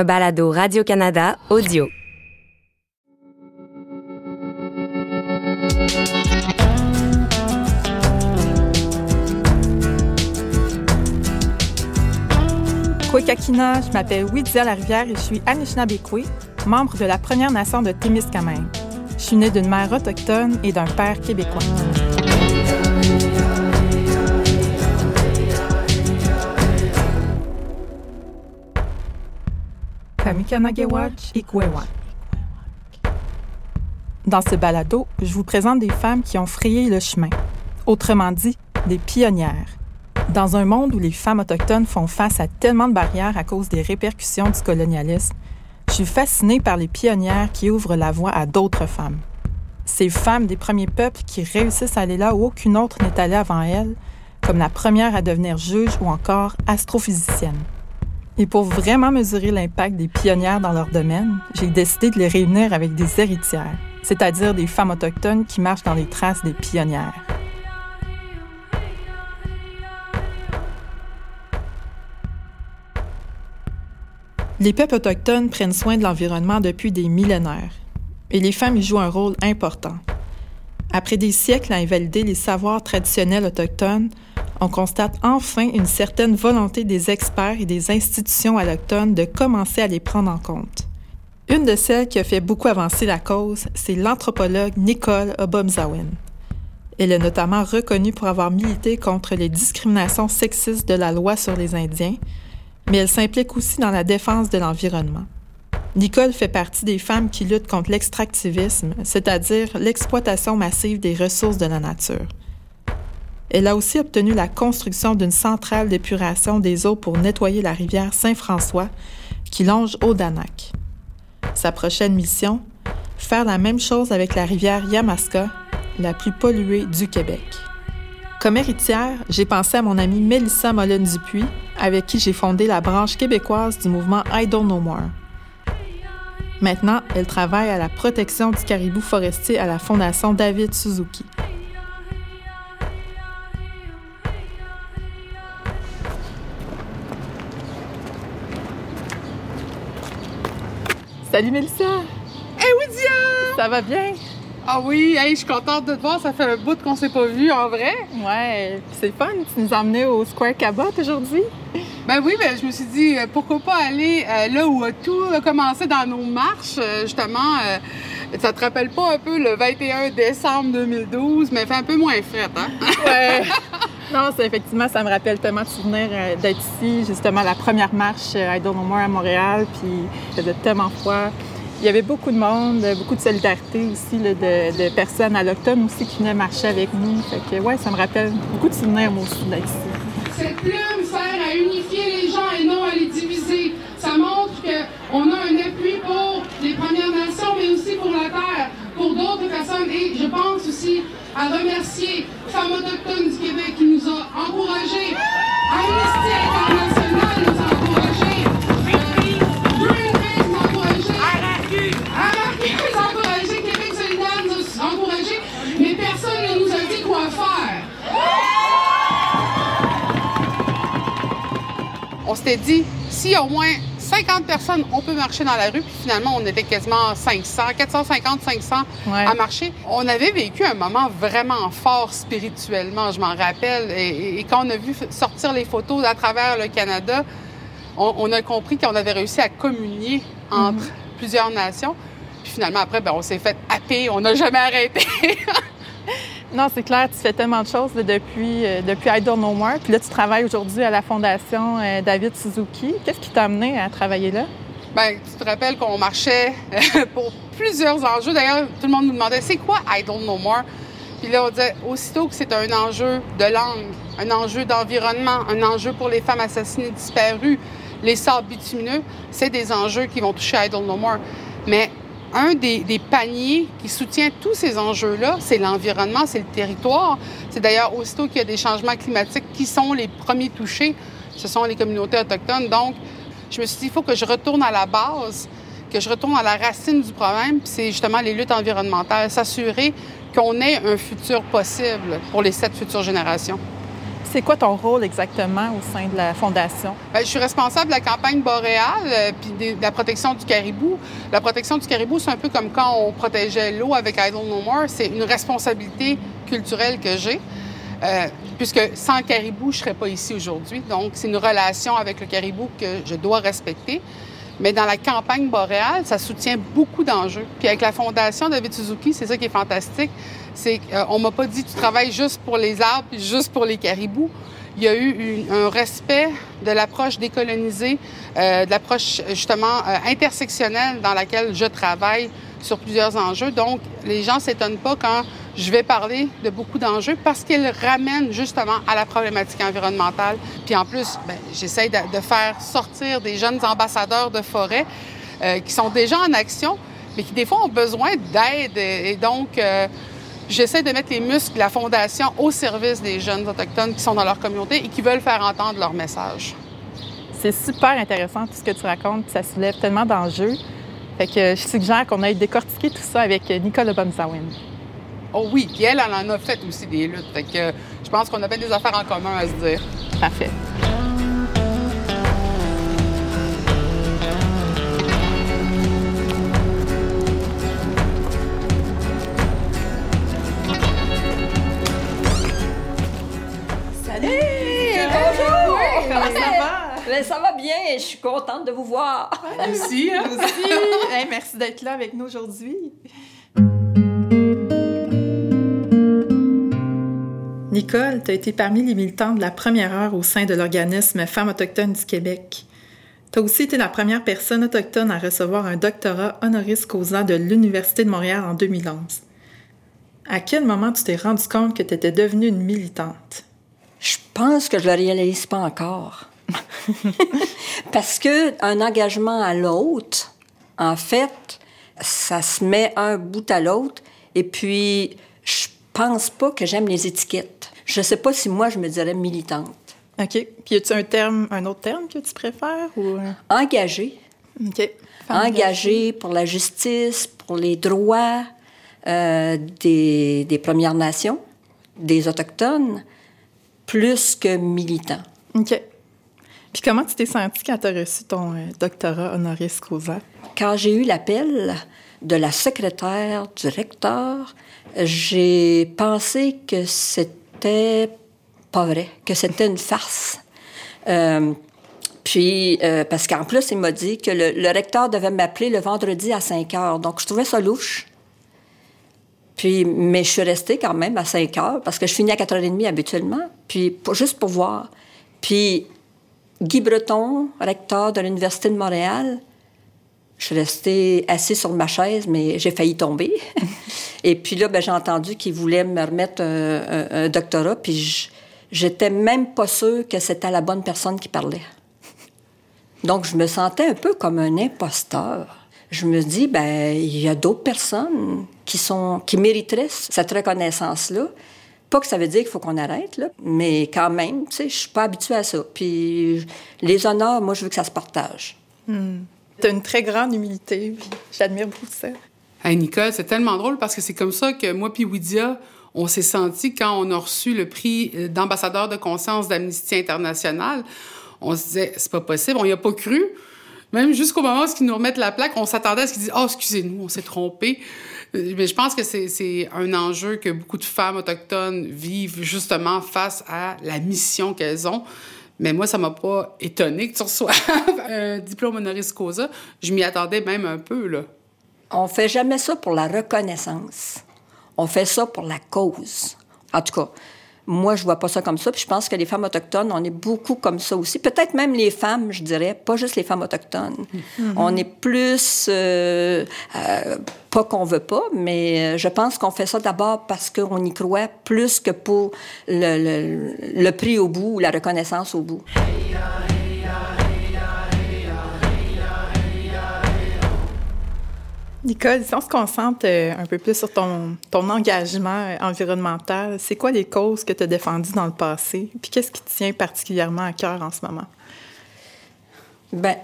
un balado Radio-Canada audio. Kwekakina, je m'appelle Widia Larivière et je suis Anishinabekwe, membre de la Première Nation de Témiscamingue. Je suis née d'une mère autochtone et d'un père québécois. Kamikanagewach Ikwewak. Dans ce balado, je vous présente des femmes qui ont frayé le chemin, autrement dit, des pionnières. Dans un monde où les femmes autochtones font face à tellement de barrières à cause des répercussions du colonialisme, je suis fascinée par les pionnières qui ouvrent la voie à d'autres femmes. Ces femmes des premiers peuples qui réussissent à aller là où aucune autre n'est allée avant elles, comme la première à devenir juge ou encore astrophysicienne. Et pour vraiment mesurer l'impact des pionnières dans leur domaine, j'ai décidé de les réunir avec des héritières, c'est-à-dire des femmes autochtones qui marchent dans les traces des pionnières. Les peuples autochtones prennent soin de l'environnement depuis des millénaires, et les femmes y jouent un rôle important. Après des siècles à invalider les savoirs traditionnels autochtones, on constate enfin une certaine volonté des experts et des institutions autochtones de commencer à les prendre en compte. Une de celles qui a fait beaucoup avancer la cause, c'est l'anthropologue Nicole Obomzawin. Elle est notamment reconnue pour avoir milité contre les discriminations sexistes de la loi sur les Indiens, mais elle s'implique aussi dans la défense de l'environnement. Nicole fait partie des femmes qui luttent contre l'extractivisme, c'est-à-dire l'exploitation massive des ressources de la nature. Elle a aussi obtenu la construction d'une centrale d'épuration des eaux pour nettoyer la rivière Saint-François qui longe Odanak. Sa prochaine mission, faire la même chose avec la rivière Yamaska, la plus polluée du Québec. Comme héritière, j'ai pensé à mon amie Mélissa Mollen-Dupuis, avec qui j'ai fondé la branche québécoise du mouvement I Don't Know More. Maintenant, elle travaille à la protection du caribou forestier à la Fondation David Suzuki. Salut Mélissa! Hey Widia! Ça va bien? Ah oui, hey, je suis contente de te voir, ça fait un bout qu'on s'est pas vu en vrai. Ouais, c'est fun, tu nous as emmenés au Square Cabot aujourd'hui? Ben oui, ben je me suis dit euh, pourquoi pas aller euh, là où tout a commencé dans nos marches, euh, justement. ça te rappelle pas un peu le 21 décembre 2012, mais fait un peu moins fret, hein? Ouais. Non, c'est effectivement, ça me rappelle tellement de souvenirs d'être ici, justement, la première marche I Don't More à Montréal, puis il faisait tellement froid. Il y avait beaucoup de monde, beaucoup de solidarité aussi, de, personnes allochtones aussi qui venaient marcher avec nous. Fait ouais, ça me rappelle beaucoup de souvenirs, moi aussi, d'être ici. Cette plume sert à unifier les gens et non à les diviser. Ça montre qu'on a un appui pour les Premières Nations, mais aussi pour la Terre, pour d'autres personnes. Et je pense aussi à remercier Femmes autochtones du Québec qui nous a encouragés. Amnesty International nous a encouragés. Greenpeace nous a encouragés. Araki nous a encouragés. Québec solidaire nous a encouragés. Mais personne ne nous a dit quoi faire. On s'était dit, s'il y a au moins 50 personnes, on peut marcher dans la rue. Puis finalement, on était quasiment 500, 450, 500 à marcher. On avait vécu un moment vraiment fort spirituellement, je m'en rappelle. Et, quand on a vu sortir les photos à travers le Canada, on, a compris qu'on avait réussi à communier entre mhm. plusieurs nations. Puis finalement, après, ben, on s'est fait happer, on n'a jamais arrêté. Non, c'est clair, tu fais tellement de choses depuis, euh, depuis More. Puis là, tu travailles aujourd'hui à la Fondation euh, David Suzuki. Qu'est-ce qui t'a amené à travailler là? Bien, tu te rappelles qu'on marchait euh, pour plusieurs enjeux. D'ailleurs, tout le monde nous demandait c'est quoi I Don't Know More? Puis là, on disait aussitôt que c'est un enjeu de langue, un enjeu d'environnement, un enjeu pour les femmes assassinées disparues, les sables bitumineux, c'est des enjeux qui vont toucher I Don't Know More. Mais un des, paniers qui soutient tous ces enjeux-là, c'est l'environnement, c'est le territoire. C'est d'ailleurs aussitôt qu'il y a des changements climatiques qui sont les premiers touchés, ce sont les communautés autochtones. Donc, je me suis dit, il faut que je retourne à la base, que je retourne à la racine du problème, puis c'est justement les luttes environnementales, s'assurer qu'on ait un futur possible pour les sept futures générations. C'est quoi ton rôle exactement au sein de la Fondation? Bien, je suis responsable de la campagne boréale euh, puis de la protection du caribou. La protection du caribou, c'est un peu comme quand on protégeait l'eau avec Idle No More. C'est une responsabilité culturelle que j'ai. Euh, puisque sans caribou, je ne serais pas ici aujourd'hui. Donc, c'est une relation avec le caribou que je dois respecter. Mais dans la campagne boréale, ça soutient beaucoup d'enjeux. Puis avec la Fondation David Suzuki, c'est ça qui est fantastique, c'est qu'on m'a pas dit tu travailles juste pour les arbres puis juste pour les caribous. Il y a eu un respect de l'approche décolonisée, euh, de l'approche justement euh, intersectionnelle dans laquelle je travaille sur plusieurs enjeux. Donc, les gens s'étonnent pas quand je vais parler de beaucoup d'enjeux parce qu'ils ramènent justement à la problématique environnementale. Puis en plus, ben, j'essaie de, faire sortir des jeunes ambassadeurs de forêt euh, qui sont déjà en action, mais qui des fois ont besoin d'aide. Et donc, euh, j'essaie de mettre les muscles de la Fondation au service des jeunes autochtones qui sont dans leur communauté et qui veulent faire entendre leur message. C'est super intéressant tout ce que tu racontes, ça soulève tellement d'enjeux. Fait que je suggère qu'on aille décortiquer tout ça avec Nicole Bonzawin. Oh oui, puis elle, elle en a fait aussi des luttes. Fait que je pense qu'on avait des affaires en commun à se dire. Parfait. Comment ça va? Ben, ça va bien, je suis contente de vous voir. Merci. Hein? aussi. merci d'être là avec nous aujourd'hui. Nicole, tu as été parmi les militants de la première heure au sein de l'organisme Femmes autochtones du Québec. Tu as aussi été la première personne autochtone à recevoir un doctorat honoris causa de l'Université de Montréal en 2011. À quel moment tu t'es rendu compte que tu étais devenue une militante? Je pense que je ne le réalise pas encore. Parce que un engagement à l'autre, en fait, ça se met un bout à l'autre. Et puis, je pense pas que j'aime les étiquettes. Je sais pas si moi, je me dirais militante. OK. Puis, y a-tu un terme, un autre terme que tu préfères ou... Engagée. OK. Engagée pour la justice, pour les droits euh, des, des, Premières Nations, des Autochtones, plus que militant. OK. Puis comment tu t'es sentie quand tu as reçu ton euh, doctorat honoris causa? Quand j'ai eu l'appel de la secrétaire du recteur, j'ai pensé que c'était pas vrai, que c'était une farce. Euh, puis, euh, parce qu'en plus, il m'a dit que le, recteur devait m'appeler le vendredi à 5 heures. Donc, je trouvais ça louche. Puis, mais je suis restée quand même à 5 heures parce que je finis à 4h30 habituellement. Puis, juste pour voir. Puis, Guy Breton, recteur de l'Université de Montréal, je suis restée assise sur ma chaise, mais j'ai failli tomber. Et puis là, ben, j'ai entendu qu'il voulait me remettre un, doctorat, puis j'étais même pas sûre que c'était la bonne personne qui parlait. Donc, je me sentais un peu comme un imposteur. Je me dis, ben, il y a d'autres personnes qui sont, qui mériteraient cette reconnaissance-là. Pas que ça veut dire qu'il faut qu'on arrête, là, mais quand même, tu sais, je suis pas habituée à ça. Puis les honneurs, moi, je veux que ça se partage. Hmm. Tu as une très grande humilité. J'admire beaucoup ça. Hey, Nicole, c'est tellement drôle parce que c'est comme ça que moi puis Widia, on s'est senti quand on a reçu le prix euh, d'ambassadeur de conscience d'Amnesty International. On se disait, c'est pas possible, on y a pas cru. Même jusqu'au moment où ils nous remettent la plaque, on s'attendait à ce qu'ils disent, oh, excusez-nous, on s'est trompé. Mais je pense que c'est un enjeu que beaucoup de femmes autochtones vivent justement face à la mission qu'elles ont. Mais moi, ça m'a pas étonné que tu reçoives un diplôme honoris causa. Je m'y attendais même un peu, là. On fait jamais ça pour la reconnaissance. On fait ça pour la cause. En tout cas, moi, je vois pas ça comme ça. Puis je pense que les femmes autochtones, on est beaucoup comme ça aussi. Peut-être même les femmes, je dirais, pas juste les femmes autochtones. Mm-hmm. On est plus, euh, euh, pas qu'on veut pas, mais je pense qu'on fait ça d'abord parce qu'on y croit plus que pour le, le prix au bout ou la reconnaissance au bout. Nicole, si on se concentre euh, un peu plus sur ton, ton engagement environnemental, c'est quoi les causes que tu as défendues dans le passé? Puis qu'est-ce qui te tient particulièrement à cœur en ce moment? Bien,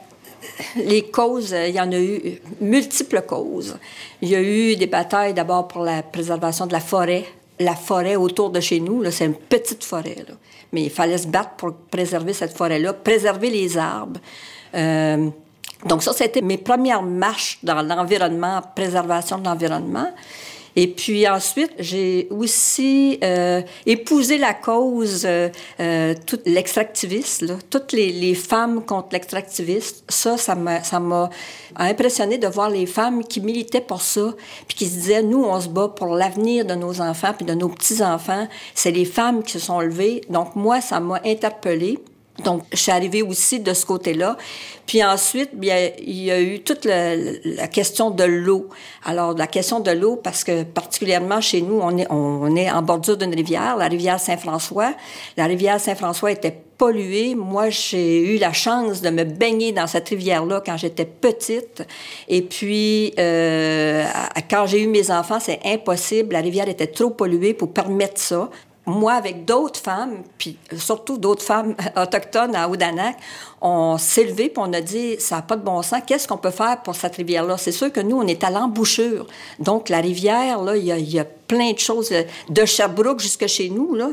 les causes, euh, il y en a eu multiples causes. Il y a eu des batailles d'abord pour la préservation de la forêt la forêt autour de chez nous. C'est une petite forêt. Mais il fallait se battre pour préserver cette forêt-là, préserver les arbres. Euh, donc ça, c'était mes premières marches dans l'environnement, préservation de l'environnement. Et puis ensuite, j'ai aussi euh, épousé la cause, euh, euh tout l'extractivisme, toutes les, les, femmes contre l'extractivisme. Ça, ça m'a, ça m'a impressionné de voir les femmes qui militaient pour ça, puis qui se disaient, nous, on se bat pour l'avenir de nos enfants puis de nos petits-enfants. C'est les femmes qui se sont levées. Donc moi, ça m'a interpellée. Donc, je suis arrivée aussi de ce côté-là. Puis ensuite, bien, il y a eu toute la, question de l'eau. Alors, la question de l'eau, parce que particulièrement chez nous, on est, on, est en bordure d'une rivière, la rivière Saint-François. La rivière Saint-François était polluée. Moi, j'ai eu la chance de me baigner dans cette rivière-là quand j'étais petite. Et puis, euh, quand j'ai eu mes enfants, c'est impossible. La rivière était trop polluée pour permettre ça moi, avec d'autres femmes, puis surtout d'autres femmes autochtones à Odanak, on s'est levé puis on a dit, ça n'a pas de bon sens, qu'est-ce qu'on peut faire pour cette rivière-là? C'est sûr que nous, on est à l'embouchure. Donc, la rivière, là, il y, y a, plein de choses, de Sherbrooke jusque chez nous, là.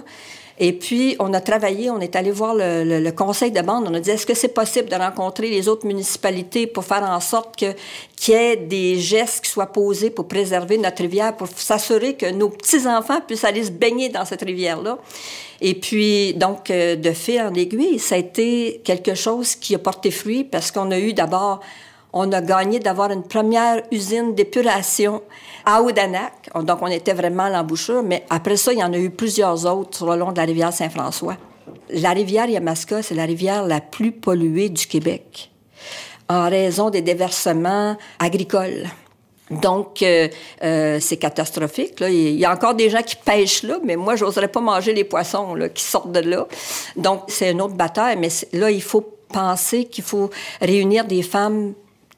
Et puis, on a travaillé, on est allé voir le, conseil de bande. On a dit, est-ce que c'est possible de rencontrer les autres municipalités pour faire en sorte que, qu'il y ait des gestes qui soient posés pour préserver notre rivière, pour s'assurer que nos petits-enfants puissent aller se baigner dans cette rivière-là? Et puis, donc, euh, de fil en aiguille, ça a été quelque chose qui a porté fruit parce qu'on a eu d'abord on a gagné d'avoir une première usine d'épuration à Odanak. Donc, on était vraiment à l'embouchure, mais après ça, il y en a eu plusieurs autres sur le long de la rivière Saint-François. La rivière Yamaska, c'est la rivière la plus polluée du Québec en raison des déversements agricoles. Donc, euh, euh, c'est catastrophique. Là. Il y a encore des gens qui pêchent là, mais moi, j'oserais pas manger les poissons là, qui sortent de là. Donc, c'est une autre bataille, mais là, il faut penser qu'il faut réunir des femmes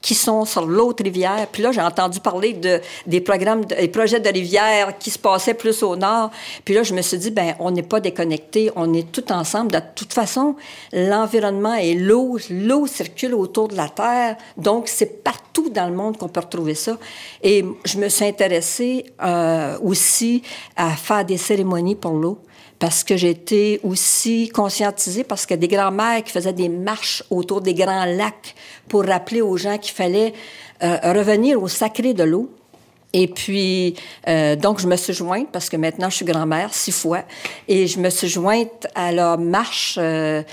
qui sont sur l'autre rivière. Puis là, j'ai entendu parler de, des programmes, des projets de rivière qui se passaient plus au nord. Puis là, je me suis dit, ben on n'est pas déconnectés, on est tout ensemble. De toute façon, l'environnement et l'eau, l'eau circule autour de la Terre, donc c'est partout dans le monde qu'on peut retrouver ça. Et je me suis intéressée euh, aussi à faire des cérémonies pour l'eau parce que j'étais aussi conscientisée parce que des grands-mères qui faisaient des marches autour des grands lacs pour rappeler aux gens qu'il fallait euh, revenir au sacré de l'eau. Et puis, euh, donc, je me suis jointe, parce que maintenant, je suis grand-mère six fois, et je me suis jointe à la marche euh,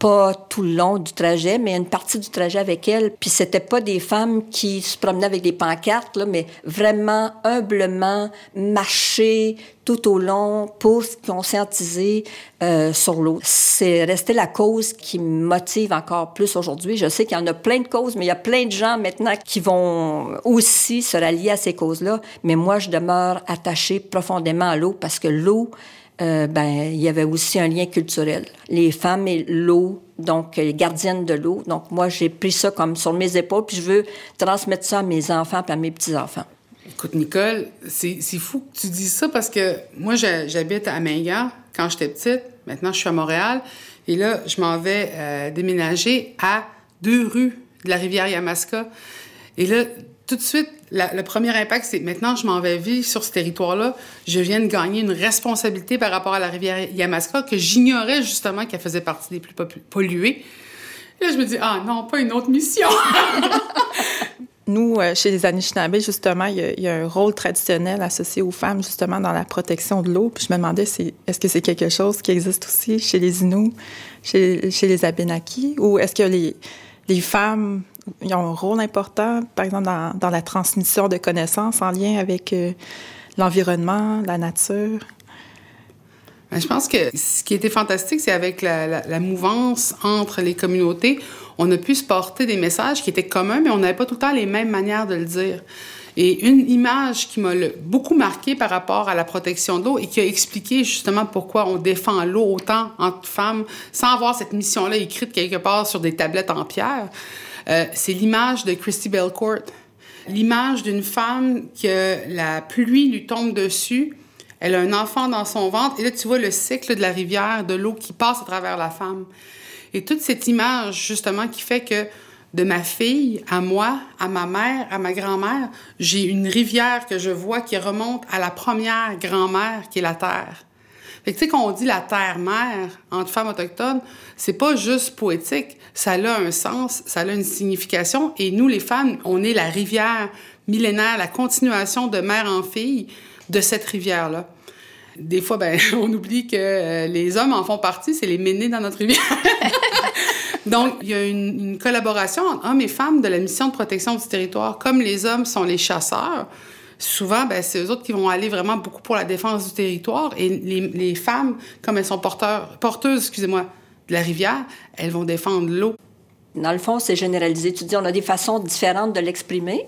pas tout le long du trajet, mais une partie du trajet avec elle. Puis c'était pas des femmes qui se promenaient avec des pancartes, là, mais vraiment humblement marcher tout au long pour se conscientiser euh, sur l'eau. C'est resté la cause qui me motive encore plus aujourd'hui. Je sais qu'il y en a plein de causes, mais il y a plein de gens maintenant qui vont aussi se rallier à ces causes-là. Mais moi, je demeure attachée profondément à l'eau parce que l'eau, euh, ben, il y avait aussi un lien culturel. Les femmes et l'eau, donc les gardiennes de l'eau. Donc moi, j'ai pris ça comme sur mes épaules, puis je veux transmettre ça à mes enfants et à mes petits-enfants. Écoute, Nicole, c'est fou que tu dises ça parce que moi, j'habite à Mingan quand j'étais petite. Maintenant, je suis à Montréal. Et là, je m'en vais euh, déménager à deux rues de la rivière Yamaska. Et là, tout de suite, le premier impact, c'est maintenant, je m'en vais vivre sur ce territoire-là. Je viens de gagner une responsabilité par rapport à la rivière Yamaska que j'ignorais justement qu'elle faisait partie des plus polluées. là, je me dis, ah non, pas une autre mission. Nous, euh, chez les Anishinaabe, justement, il y, a, un rôle traditionnel associé aux femmes, justement, dans la protection de l'eau. Puis je me demandais, est-ce que c'est quelque chose qui existe aussi chez les Inuits, chez, les Abenaki, ou est-ce que les femmes ils ont un rôle important, par exemple, dans, la transmission de connaissances en lien avec euh, l'environnement, la nature. Ben, je pense que ce qui était fantastique, c'est avec la, mouvance entre les communautés, on a pu se porter des messages qui étaient communs, mais on n'avait pas tout le temps les mêmes manières de le dire. Et une image qui m'a beaucoup marqué par rapport à la protection de l'eau et qui a expliqué justement pourquoi on défend l'eau autant entre femmes sans avoir cette mission-là écrite quelque part sur des tablettes en pierre, euh, c'est l'image de Christy Belcourt. L'image d'une femme que la pluie lui tombe dessus. Elle a un enfant dans son ventre. Et là, tu vois le cycle de la rivière, de l'eau qui passe à travers la femme. Et toute cette image, justement, qui fait que de ma fille à moi, à ma mère, à ma grand-mère, j'ai une rivière que je vois qui remonte à la première grand-mère qui est la terre. Fait que, tu sais, quand on dit la terre-mère entre femmes autochtones, c'est pas juste poétique. Ça a un sens, ça a une signification. Et nous, les femmes, on est la rivière millénaire, la continuation de mère en fille de cette rivière-là. Des fois, ben, on oublie que euh, les hommes en font partie, c'est les ménés dans notre rivière. Donc, il y a une, une, collaboration entre hommes et femmes de la mission de protection du territoire. Comme les hommes sont les chasseurs, souvent, ben, c'est eux autres qui vont aller vraiment beaucoup pour la défense du territoire. Et les, les femmes, comme elles sont porteurs, porteuses, excusez-moi, de la rivière, elles vont défendre l'eau. Dans le fond, c'est généralisé. Tu dis, on a des façons différentes de l'exprimer.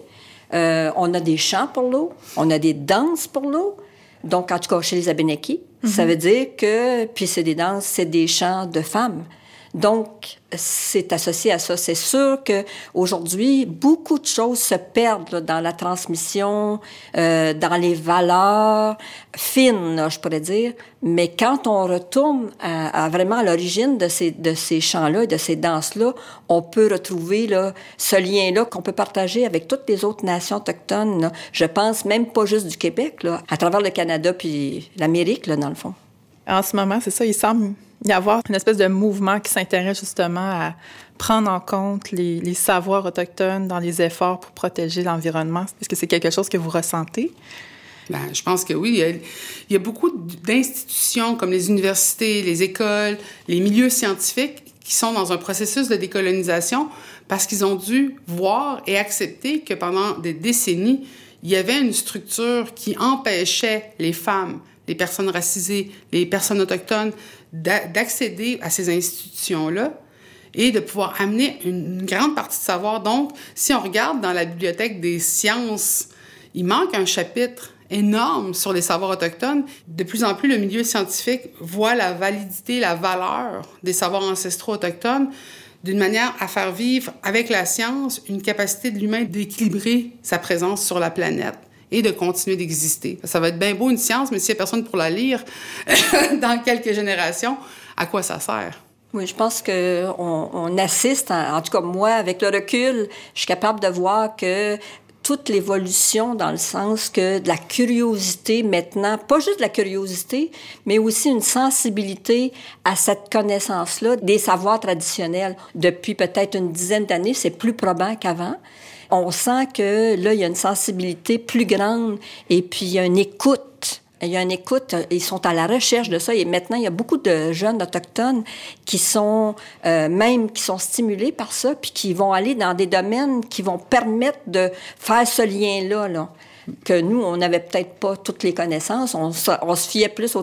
Euh, on a des chants pour l'eau, on a des danses pour l'eau. Donc, en tout cas, chez les Abénakis, mm -hmm. ça veut dire que, puis c'est des danses, c'est des chants de femmes. Donc, c'est associé à ça. C'est sûr que aujourd'hui, beaucoup de choses se perdent dans la transmission, euh, dans les valeurs fines, je pourrais dire. Mais quand on retourne à, à vraiment l'origine de ces, de ces chants-là, de ces danses-là, on peut retrouver là, ce lien-là qu'on peut partager avec toutes les autres nations autochtones. Je pense même pas juste du Québec, là, à travers le Canada puis l'Amérique, dans le fond. En ce moment, c'est ça, il semble y avoir une espèce de mouvement qui s'intéresse justement à prendre en compte les, savoirs autochtones dans les efforts pour protéger l'environnement. Est-ce que c'est quelque chose que vous ressentez? Bien, je pense que oui. Il il y a beaucoup d'institutions comme les universités, les écoles, les milieux scientifiques qui sont dans un processus de décolonisation parce qu'ils ont dû voir et accepter que pendant des décennies, il y avait une structure qui empêchait les femmes, les personnes racisées, les personnes autochtones d'accéder à ces institutions-là et de pouvoir amener une grande partie de savoir. Donc, si on regarde dans la bibliothèque des sciences, il manque un chapitre énorme sur les savoirs autochtones. De plus en plus, le milieu scientifique voit la validité, la valeur des savoirs ancestraux autochtones d'une manière à faire vivre avec la science une capacité de l'humain d'équilibrer sa présence sur la planète et de continuer d'exister. Ça va être bien beau une science, mais s'il n'y a personne pour la lire dans quelques générations, à quoi ça sert? Oui, je pense qu'on on assiste, en, en, tout cas moi, avec le recul, je suis capable de voir que toute l'évolution dans le sens que de la curiosité maintenant, pas juste de la curiosité, mais aussi une sensibilité à cette connaissance-là des savoirs traditionnels. Depuis peut-être une dizaine d'années, c'est plus probant qu'avant on sent que là, il y a une sensibilité plus grande et puis il y a une écoute. Il y a une écoute, ils sont à la recherche de ça. Et maintenant, il y a beaucoup de jeunes autochtones qui sont euh, même qui sont stimulés par ça, puis qui vont aller dans des domaines qui vont permettre de faire ce lien-là. Là que nous, on n'avait peut-être pas toutes les connaissances. On se, fiait plus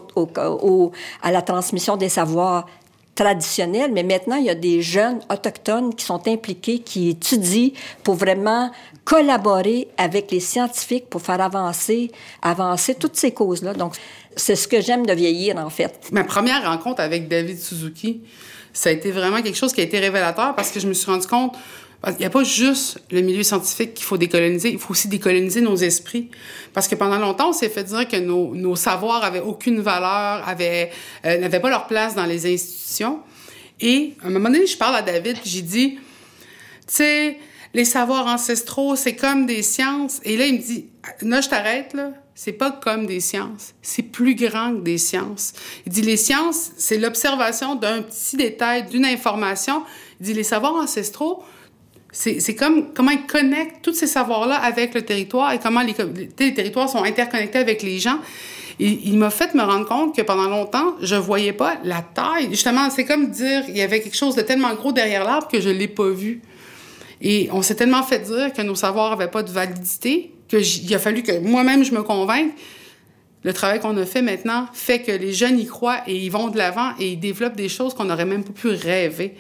à la transmission des savoirs traditionnel, mais maintenant, il y a des jeunes autochtones qui sont impliqués, qui étudient pour vraiment collaborer avec les scientifiques pour faire avancer, avancer toutes ces causes-là. Donc, c'est ce que j'aime de vieillir, en fait. Ma première rencontre avec David Suzuki, ça a été vraiment quelque chose qui a été révélateur parce que je me suis rendu compte il n'y a pas juste le milieu scientifique qu'il faut décoloniser, il faut aussi décoloniser nos esprits. Parce que pendant longtemps, on s'est fait dire que nos, nos savoirs avaient aucune valeur, euh, n'avaient pas leur place dans les institutions. Et à un moment donné, je parle à David, j'ai dit, tu sais, les savoirs ancestraux, c'est comme des sciences. Et là, il me dit, là, je t'arrête, là. C'est pas comme des sciences. C'est plus grand que des sciences. Il dit, les sciences, c'est l'observation d'un petit détail, d'une information. Il dit, les savoirs ancestraux, c'est comme comment ils connectent tous ces savoirs-là avec le territoire et comment les, territoires sont interconnectés avec les gens. Il m'a fait me rendre compte que pendant longtemps, je voyais pas la taille. Justement, c'est comme dire il y avait quelque chose de tellement gros derrière l'arbre que je l'ai pas vu. Et on s'est tellement fait dire que nos savoirs avaient pas de validité qu'il a fallu que moi-même je me convainque. Le travail qu'on a fait maintenant fait que les jeunes y croient et ils vont de l'avant et ils développent des choses qu'on n'aurait même pas pu rêver.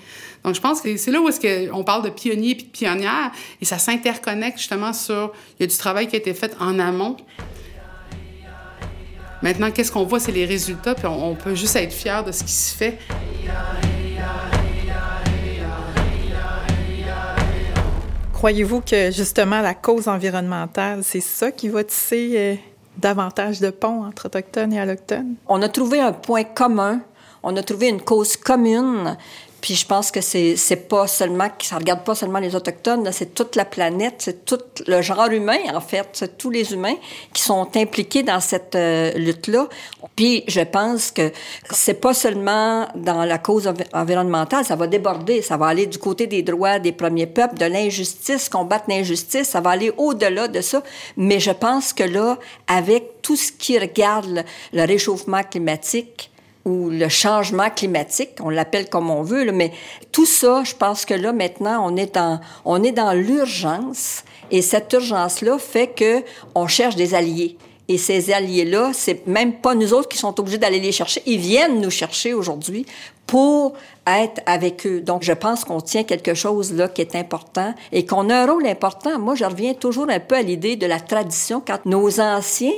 Donc, je pense que c'est là où est-ce qu'on parle de pionniers et de pionnières et ça s'interconnecte justement sur... Il y a du travail qui a été fait en amont. Maintenant, qu'est-ce qu'on voit, c'est les résultats, puis on, on peut juste être fier de ce qui se fait. Croyez-vous que justement la cause environnementale, c'est ça qui va tisser euh, davantage de ponts entre autochtones et allochtones? On a trouvé un point commun, on a trouvé une cause commune Puis je pense que c'est c'est pas seulement ça regarde pas seulement les autochtones, c'est toute la planète, c'est tout le genre humain en fait, c'est tous les humains qui sont impliqués dans cette euh, lutte là. Puis je pense que c'est pas seulement dans la cause environnementale, ça va déborder, ça va aller du côté des droits des premiers peuples, de l'injustice, combattre l'injustice, ça va aller au-delà de ça. Mais je pense que là, avec tout ce qui regarde le réchauffement climatique, ou le changement climatique, on l'appelle comme on veut, mais tout ça, je pense que là maintenant, on est dans, on est dans l'urgence, et cette urgence-là fait que on cherche des alliés. Et ces alliés-là, c'est même pas nous autres qui sont obligés d'aller les chercher. Ils viennent nous chercher aujourd'hui pour être avec eux. Donc, je pense qu'on tient quelque chose là qui est important et qu'on a un rôle important. Moi, je reviens toujours un peu à l'idée de la tradition quand nos anciens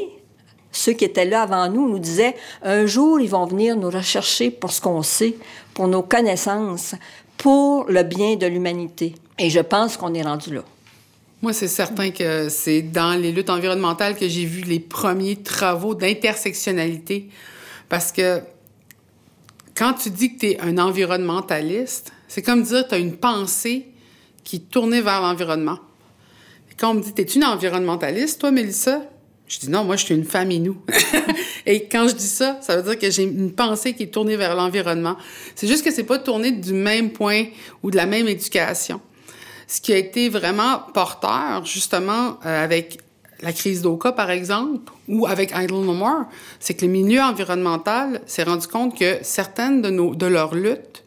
ceux qui étaient là avant nous nous disaient, un jour, ils vont venir nous rechercher pour ce qu'on sait, pour nos connaissances, pour le bien de l'humanité. Et je pense qu'on est rendu là. Moi, c'est certain que c'est dans les luttes environnementales que j'ai vu les premiers travaux d'intersectionnalité. Parce que quand tu dis que tu es un environnementaliste, c'est comme dire que tu as une pensée qui est tournée vers l'environnement. Quand on me dit, t'es une environnementaliste, toi, Mélissa? Je dis non, moi, je suis une femme nous. et quand je dis ça, ça veut dire que j'ai une pensée qui est tournée vers l'environnement. C'est juste que c'est pas tourné du même point ou de la même éducation. Ce qui a été vraiment porteur, justement, euh, avec la crise d'Oka, par exemple, ou avec Idle No More, c'est que le milieu environnemental s'est rendu compte que certaines de, nos, de leurs luttes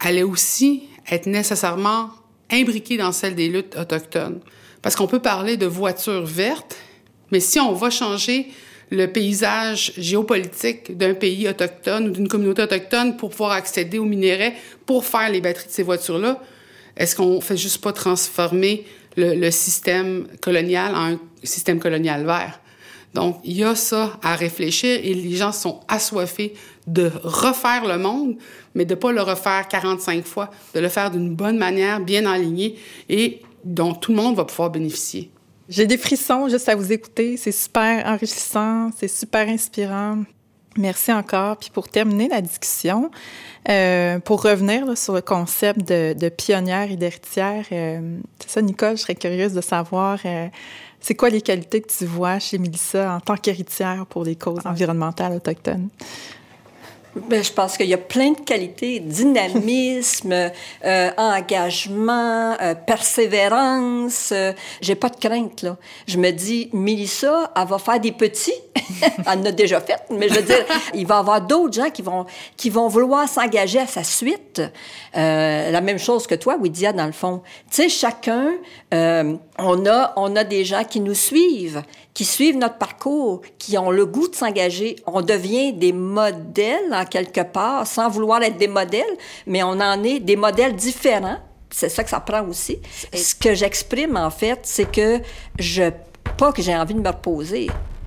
allaient aussi être nécessairement imbriquées dans celles des luttes autochtones. Parce qu'on peut parler de voitures vertes, mais si on va changer le paysage géopolitique d'un pays autochtone ou d'une communauté autochtone pour pouvoir accéder aux minéraux, pour faire les batteries de ces voitures-là, est-ce qu'on fait juste pas transformer le, système colonial en un système colonial vert? Donc, il y a ça à réfléchir et les gens sont assoiffés de refaire le monde, mais de pas le refaire 45 fois, de le faire d'une bonne manière, bien alignée et dont tout le monde va pouvoir bénéficier. J'ai des frissons juste à vous écouter. C'est super enrichissant, c'est super inspirant. Merci encore. Puis pour terminer la discussion, euh, pour revenir sur le concept de, de pionnière et d'héritière, euh, c'est ça, Nicole, je serais curieuse de savoir, euh, c'est quoi les qualités que tu vois chez Mélissa en tant qu'héritière pour les causes environnementales autochtones? Ben, je pense qu'il y a plein de qualités, dynamisme, euh, engagement, euh, persévérance. Euh, j'ai pas de crainte là. Je me dis, Mélissa, elle va faire des petits. elle en a déjà fait, mais je veux dire, il va y avoir d'autres gens qui vont qui vont vouloir s'engager à sa suite. Euh, la même chose que toi, Widia, dans le fond. Tu sais, chacun, euh, on a on a des gens qui nous suivent qui suivent notre parcours, qui ont le goût de s'engager. On devient des modèles en quelque part, sans vouloir être des modèles, mais on en est des modèles différents. C'est ça que ça prend aussi. Ce que j'exprime, en fait, c'est que je, pas que j'ai envie de me reposer,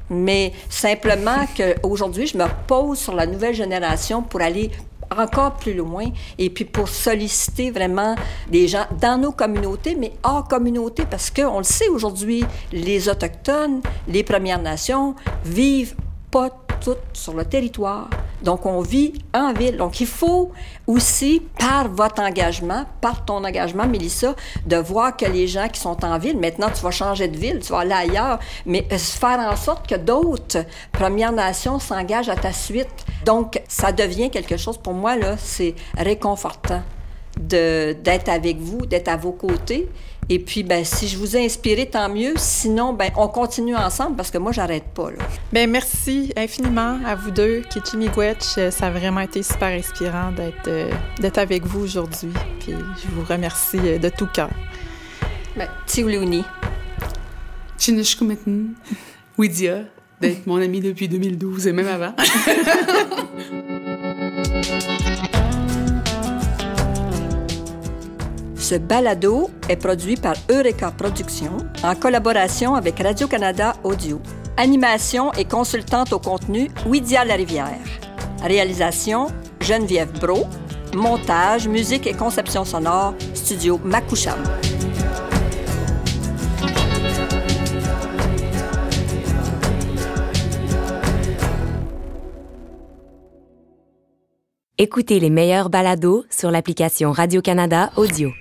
mais simplement qu'aujourd'hui, je me pose sur la nouvelle génération pour aller encore plus loin et puis pour solliciter vraiment des gens dans nos communautés, mais hors communauté, parce qu'on le sait aujourd'hui, les Autochtones, les Premières Nations vivent pas toutes sur le territoire. Donc, on vit en ville. Donc, il faut aussi, par votre engagement, par ton engagement, Mélissa, de voir que les gens qui sont en ville, maintenant, tu vas changer de ville, tu vas aller ailleurs, mais faire en sorte que d'autres Premières Nations s'engagent à ta suite. Donc, ça devient quelque chose, pour moi, là, c'est réconfortant d'être avec vous, d'être à vos côtés et puis, ben, si je vous ai inspiré, tant mieux. Sinon, ben, on continue ensemble parce que moi, j'arrête pas. Là. Ben, merci infiniment à vous deux, Kichimigwetch. Euh, ça a vraiment été super inspirant d'être, euh, d'être avec vous aujourd'hui. Puis, je vous remercie euh, de tout cœur. Ben, Tiuluni. Chinishkumetin. Widia, d'être mon ami depuis 2012 et même avant. Ce balado est produit par Eureka Productions en collaboration avec Radio-Canada Audio. Animation et consultante au contenu Widia Larivière. Réalisation Geneviève Bro. Montage, musique et conception sonore Studio Makoucham. Écoutez les meilleurs balados sur l'application Radio-Canada Audio.